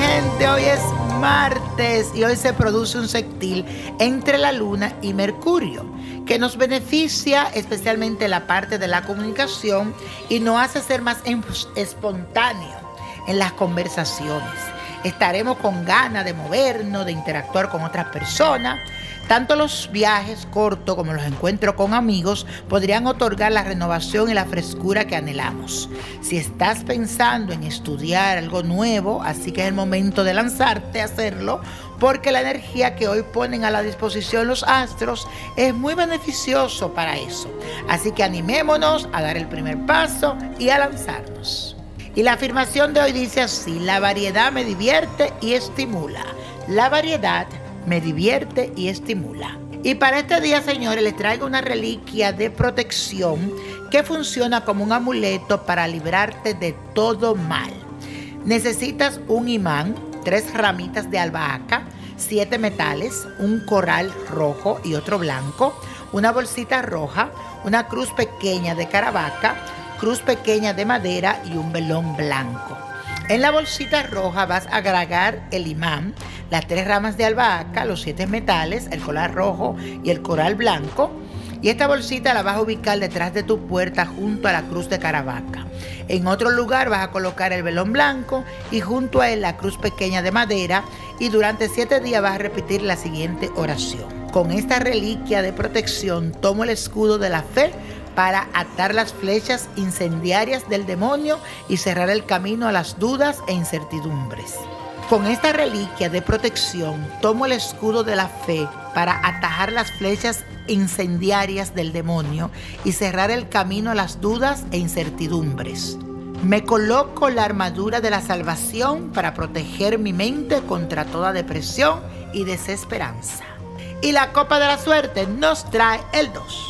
gente, hoy es martes y hoy se produce un sextil entre la Luna y Mercurio que nos beneficia especialmente la parte de la comunicación y nos hace ser más espontáneo en las conversaciones. Estaremos con ganas de movernos, de interactuar con otras personas tanto los viajes cortos como los encuentros con amigos podrían otorgar la renovación y la frescura que anhelamos. Si estás pensando en estudiar algo nuevo, así que es el momento de lanzarte a hacerlo, porque la energía que hoy ponen a la disposición los astros es muy beneficioso para eso. Así que animémonos a dar el primer paso y a lanzarnos. Y la afirmación de hoy dice así, la variedad me divierte y estimula. La variedad me divierte y estimula. Y para este día, señores, les traigo una reliquia de protección que funciona como un amuleto para librarte de todo mal. Necesitas un imán, tres ramitas de albahaca, siete metales, un coral rojo y otro blanco, una bolsita roja, una cruz pequeña de caravaca, cruz pequeña de madera y un velón blanco. En la bolsita roja vas a agregar el imán, las tres ramas de albahaca, los siete metales, el coral rojo y el coral blanco. Y esta bolsita la vas a ubicar detrás de tu puerta junto a la cruz de Caravaca. En otro lugar vas a colocar el velón blanco y junto a él la cruz pequeña de madera y durante siete días vas a repetir la siguiente oración. Con esta reliquia de protección tomo el escudo de la fe para atar las flechas incendiarias del demonio y cerrar el camino a las dudas e incertidumbres. Con esta reliquia de protección tomo el escudo de la fe para atajar las flechas incendiarias del demonio y cerrar el camino a las dudas e incertidumbres. Me coloco la armadura de la salvación para proteger mi mente contra toda depresión y desesperanza. Y la copa de la suerte nos trae el 2,